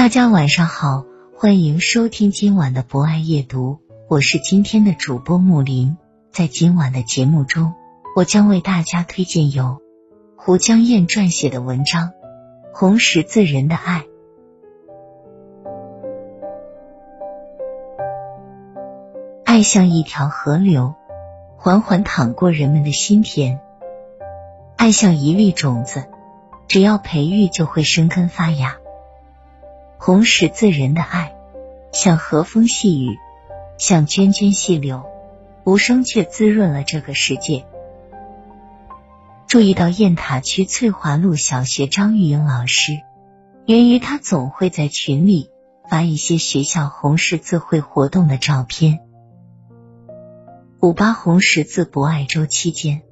大家晚上好，欢迎收听今晚的博爱夜读，我是今天的主播木林。在今晚的节目中，我将为大家推荐由胡江燕撰写的文章《红十字人的爱》。爱像一条河流，缓缓淌过人们的心田。爱像一粒种子，只要培育就会生根发芽。红十字人的爱，像和风细雨，像涓涓细流，无声却滋润了这个世界。注意到雁塔区翠华路小学张玉英老师，源于他总会在群里发一些学校红十字会活动的照片。五八红十字博爱周期间，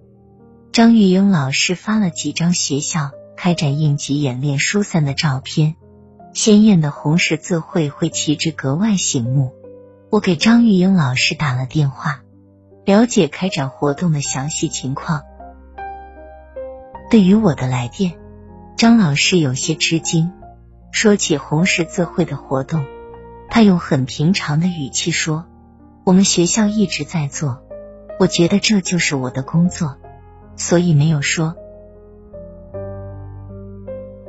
张玉英老师发了几张学校开展应急演练疏散的照片。鲜艳的红十字会会旗帜格外醒目。我给张玉英老师打了电话，了解开展活动的详细情况。对于我的来电，张老师有些吃惊。说起红十字会的活动，他用很平常的语气说：“我们学校一直在做，我觉得这就是我的工作，所以没有说。”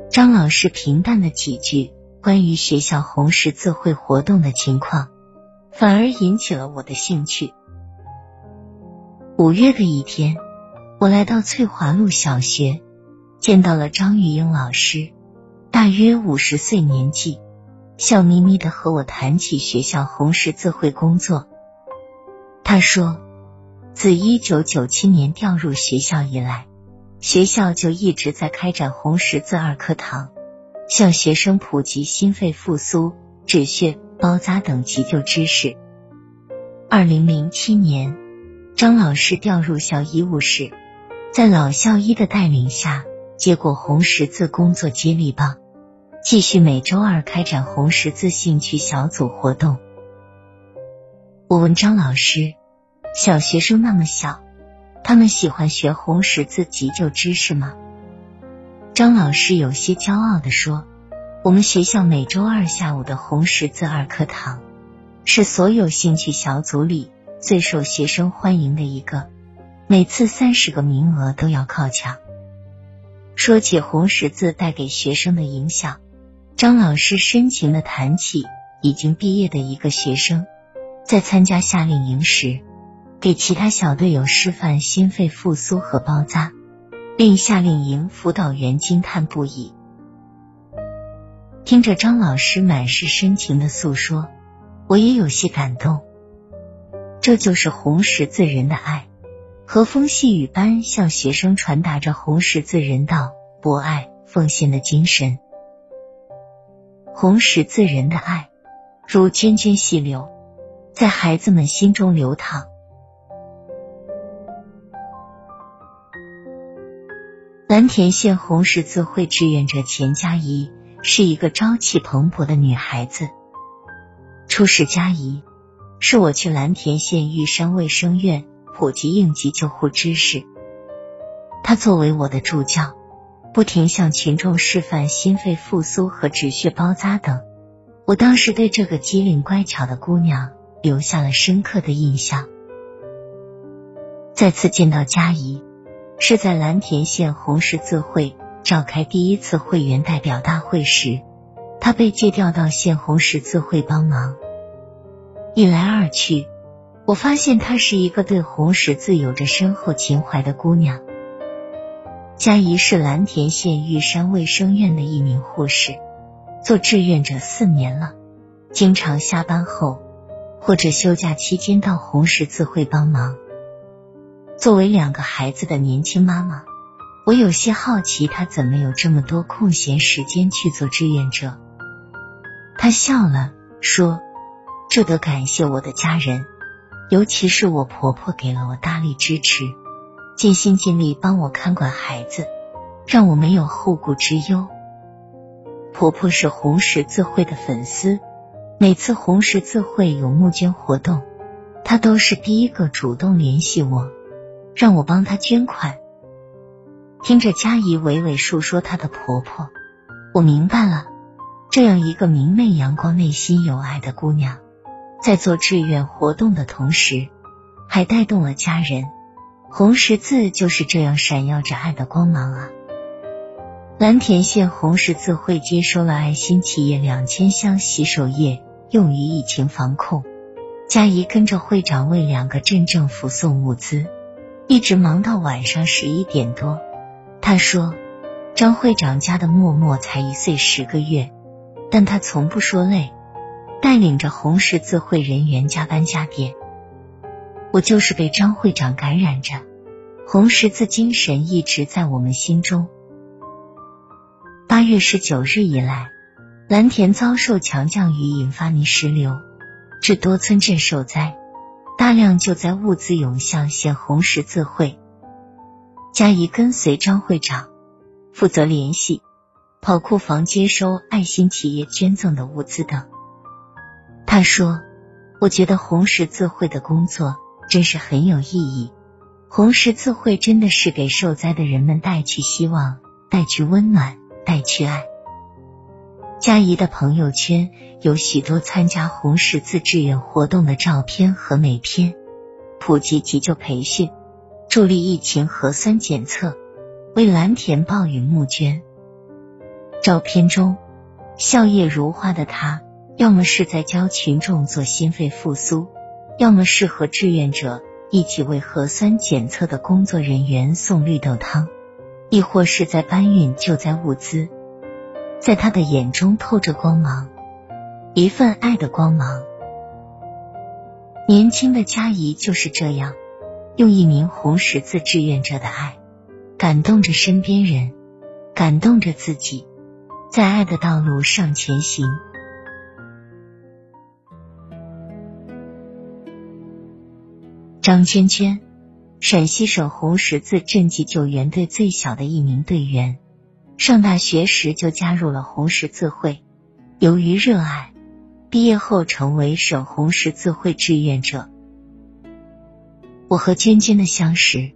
张老师平淡的几句。关于学校红十字会活动的情况，反而引起了我的兴趣。五月的一天，我来到翠华路小学，见到了张玉英老师，大约五十岁年纪，笑眯眯的和我谈起学校红十字会工作。他说，自一九九七年调入学校以来，学校就一直在开展红十字二课堂。向学生普及心肺复苏、止血、包扎等急救知识。二零零七年，张老师调入校医务室，在老校医的带领下，接过红十字工作接力棒，继续每周二开展红十字兴趣小组活动。我问张老师：“小学生那么小，他们喜欢学红十字急救知识吗？”张老师有些骄傲的说：“我们学校每周二下午的红十字二课堂，是所有兴趣小组里最受学生欢迎的一个，每次三十个名额都要靠抢。”说起红十字带给学生的影响，张老师深情的谈起已经毕业的一个学生，在参加夏令营时，给其他小队友示范心肺复苏和包扎。令夏令营辅导员惊叹不已。听着张老师满是深情的诉说，我也有些感动。这就是红十字人的爱，和风细雨般向学生传达着红十字人道、博爱、奉献的精神。红十字人的爱，如涓涓细流，在孩子们心中流淌。蓝田县红十字会志愿者钱佳怡是一个朝气蓬勃的女孩子。初识佳怡，是我去蓝田县玉山卫生院普及应急救护知识。她作为我的助教，不停向群众示范心肺复苏和止血包扎等。我当时对这个机灵乖巧的姑娘留下了深刻的印象。再次见到佳怡。是在蓝田县红十字会召开第一次会员代表大会时，她被借调到县红十字会帮忙。一来二去，我发现她是一个对红十字有着深厚情怀的姑娘。佳怡是蓝田县玉山卫生院的一名护士，做志愿者四年了，经常下班后或者休假期间到红十字会帮忙。作为两个孩子的年轻妈妈，我有些好奇她怎么有这么多空闲时间去做志愿者。她笑了，说：“这得感谢我的家人，尤其是我婆婆，给了我大力支持。”尽心尽力帮我看管孩子，让我没有后顾之忧。婆婆是红十字会的粉丝，每次红十字会有募捐活动，她都是第一个主动联系我，让我帮她捐款。听着佳怡娓娓述说她的婆婆，我明白了，这样一个明媚阳光、内心有爱的姑娘，在做志愿活动的同时，还带动了家人。红十字就是这样闪耀着爱的光芒啊！蓝田县红十字会接收了爱心企业两千箱洗手液，用于疫情防控。佳怡跟着会长为两个镇政府送物资，一直忙到晚上十一点多。他说：“张会长家的默默才一岁十个月，但他从不说累，带领着红十字会人员加班加点。”我就是被张会长感染着，红十字精神一直在我们心中。八月十九日以来，蓝田遭受强降雨引发泥石流，致多村镇受灾，大量救灾物资涌向县红十字会。嘉怡跟随张会长负责联系跑库房接收爱心企业捐赠的物资等。他说：“我觉得红十字会的工作。”真是很有意义。红十字会真的是给受灾的人们带去希望，带去温暖，带去爱。佳怡的朋友圈有许多参加红十字志愿活动的照片和美片，普及急救培训，助力疫情核酸检测，为蓝田暴雨募捐。照片中笑靥如花的他，要么是在教群众做心肺复苏。要么是和志愿者一起为核酸检测的工作人员送绿豆汤，亦或是在搬运救灾物资，在他的眼中透着光芒，一份爱的光芒。年轻的佳怡就是这样，用一名红十字志愿者的爱，感动着身边人，感动着自己，在爱的道路上前行。张娟娟，陕西省红十字赈济救援队最小的一名队员，上大学时就加入了红十字会。由于热爱，毕业后成为省红十字会志愿者。我和娟娟的相识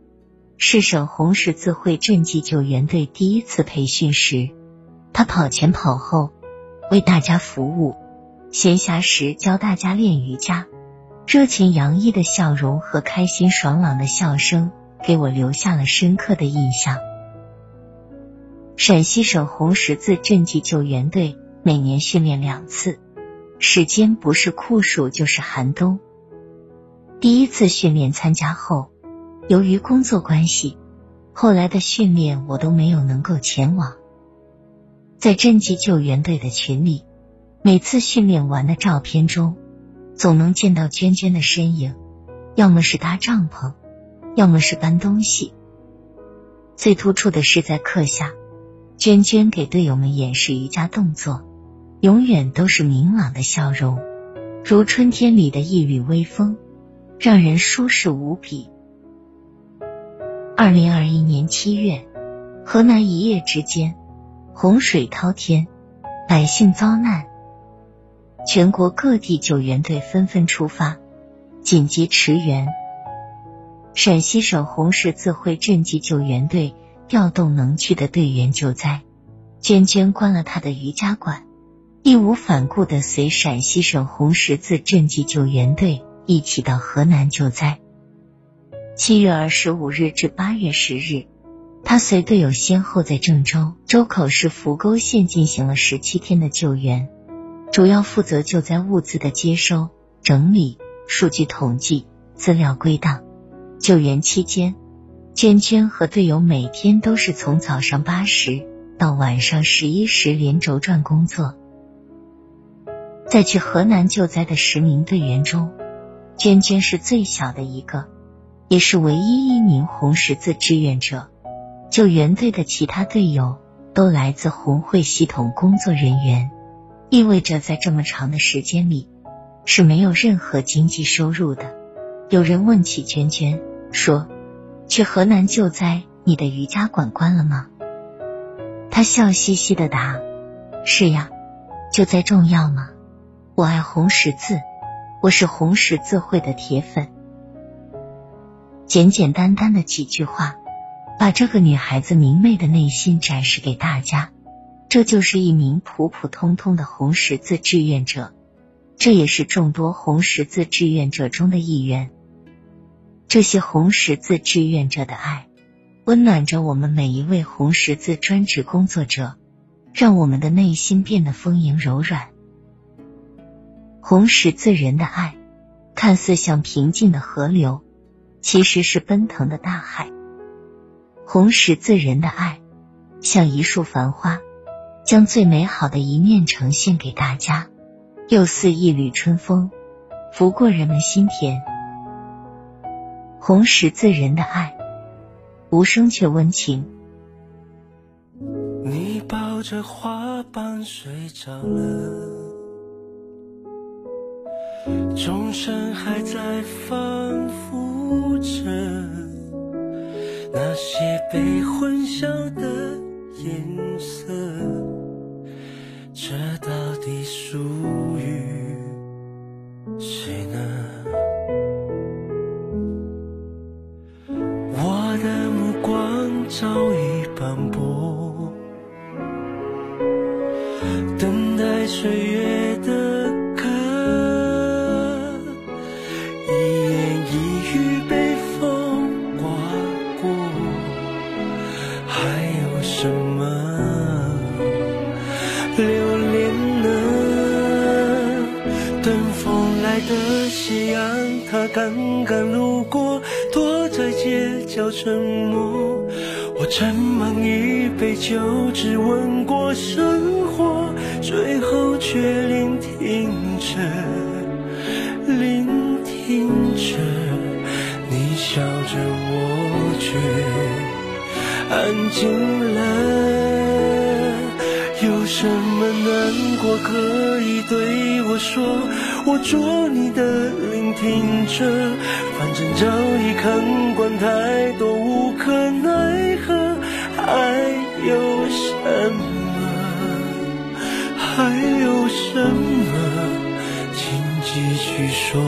是省红十字会赈济救援队第一次培训时，她跑前跑后为大家服务，闲暇时教大家练瑜伽。热情洋溢的笑容和开心爽朗的笑声，给我留下了深刻的印象。陕西省红十字赈济救援队每年训练两次，时间不是酷暑就是寒冬。第一次训练参加后，由于工作关系，后来的训练我都没有能够前往。在赈济救援队的群里，每次训练完的照片中。总能见到娟娟的身影，要么是搭帐篷，要么是搬东西。最突出的是在课下，娟娟给队友们演示瑜伽动作，永远都是明朗的笑容，如春天里的一缕微风，让人舒适无比。二零二一年七月，河南一夜之间洪水滔天，百姓遭难。全国各地救援队纷纷出发，紧急驰援。陕西省红十字会赈济救援队调动能去的队员救灾。娟娟关了她的瑜伽馆，义无反顾的随陕西省红十字赈济救援队一起到河南救灾。七月二十五日至八月十日，他随队友先后在郑州、周口市扶沟县进行了十七天的救援，主要负责救灾物资的接收、整理、数据统计、资料归档。救援期间，娟娟和队友每天都是从早上八时到晚上十一时连轴转工作。在去河南救灾的十名队员中，娟娟是最小的一个，也是唯一一名红十字志愿者。救援队的其他队友都来自红会系统工作人员，意味着在这么长的时间里是没有任何经济收入的。有人问起娟娟，说：“去河南救灾，你的瑜伽馆关了吗？”她笑嘻嘻的答：“是呀，救灾重要吗？我爱红十字，我是红十字会的铁粉。”简简单单的几句话。把这个女孩子明媚的内心展示给大家，这就是一名普普通通的红十字志愿者，这也是众多红十字志愿者中的一员。这些红十字志愿者的爱，温暖着我们每一位红十字专职工作者，让我们的内心变得丰盈柔软。红十字人的爱，看似像平静的河流，其实是奔腾的大海。红十字人的爱，像一束繁花，将最美好的一面呈现给大家，又似一缕春风，拂过人们心田。红十字人的爱，无声却温情。你抱着花瓣睡着了，钟声还在反复着。那些被混淆的颜色，这到底属于刚刚路过，躲在街角沉默。我斟满一杯酒，只问过生活，最后却聆听着，聆听着，你笑着，我却安静了。有什么难过可以对我说？我做你的聆听者，反正早已看惯太多无可奈何，还有什么？还有什么？请继续说。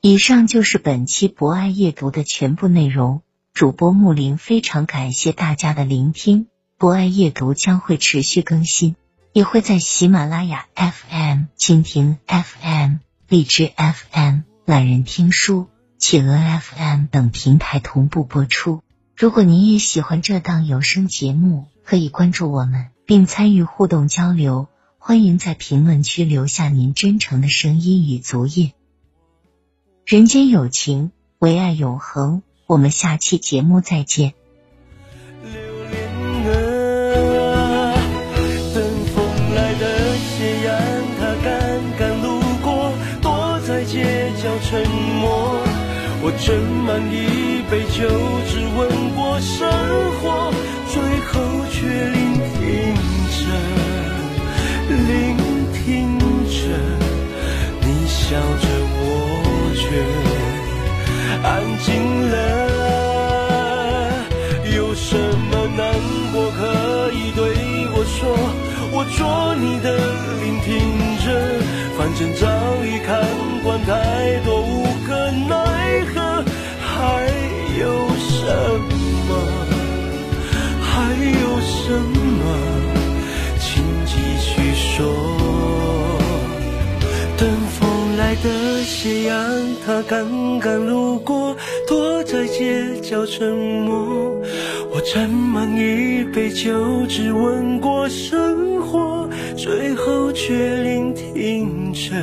以上就是本期博爱夜读的全部内容。主播木林非常感谢大家的聆听。博爱夜读将会持续更新，也会在喜马拉雅 FM、蜻蜓 FM、荔枝 FM、懒人听书、企鹅 FM 等平台同步播出。如果您也喜欢这档有声节目，可以关注我们并参与互动交流。欢迎在评论区留下您真诚的声音与足印。人间有情，唯爱永恒。我们下期节目再见。斟满一杯酒，只问过生活，最后却聆听着，聆听着，你笑着，我却安静了。有什么难过可以对我说？我做你的聆听者，反正早已看惯。太多的斜阳，他刚刚路过，躲在街角沉默。我斟满一杯酒，只问过生活，最后却聆听着，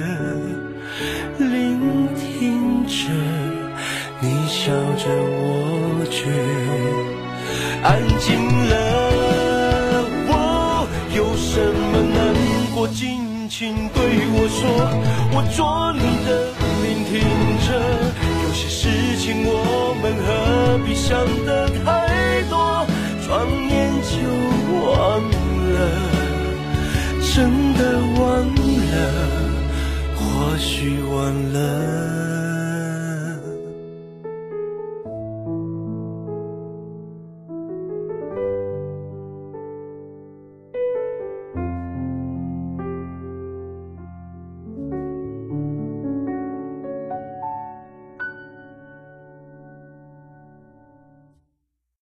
聆听着，你笑着，我却安静了。我有什么难过？今请对我说，我做你的聆听者。有些事情我们何必想得太多，转眼就忘了，真的忘了，或许忘了。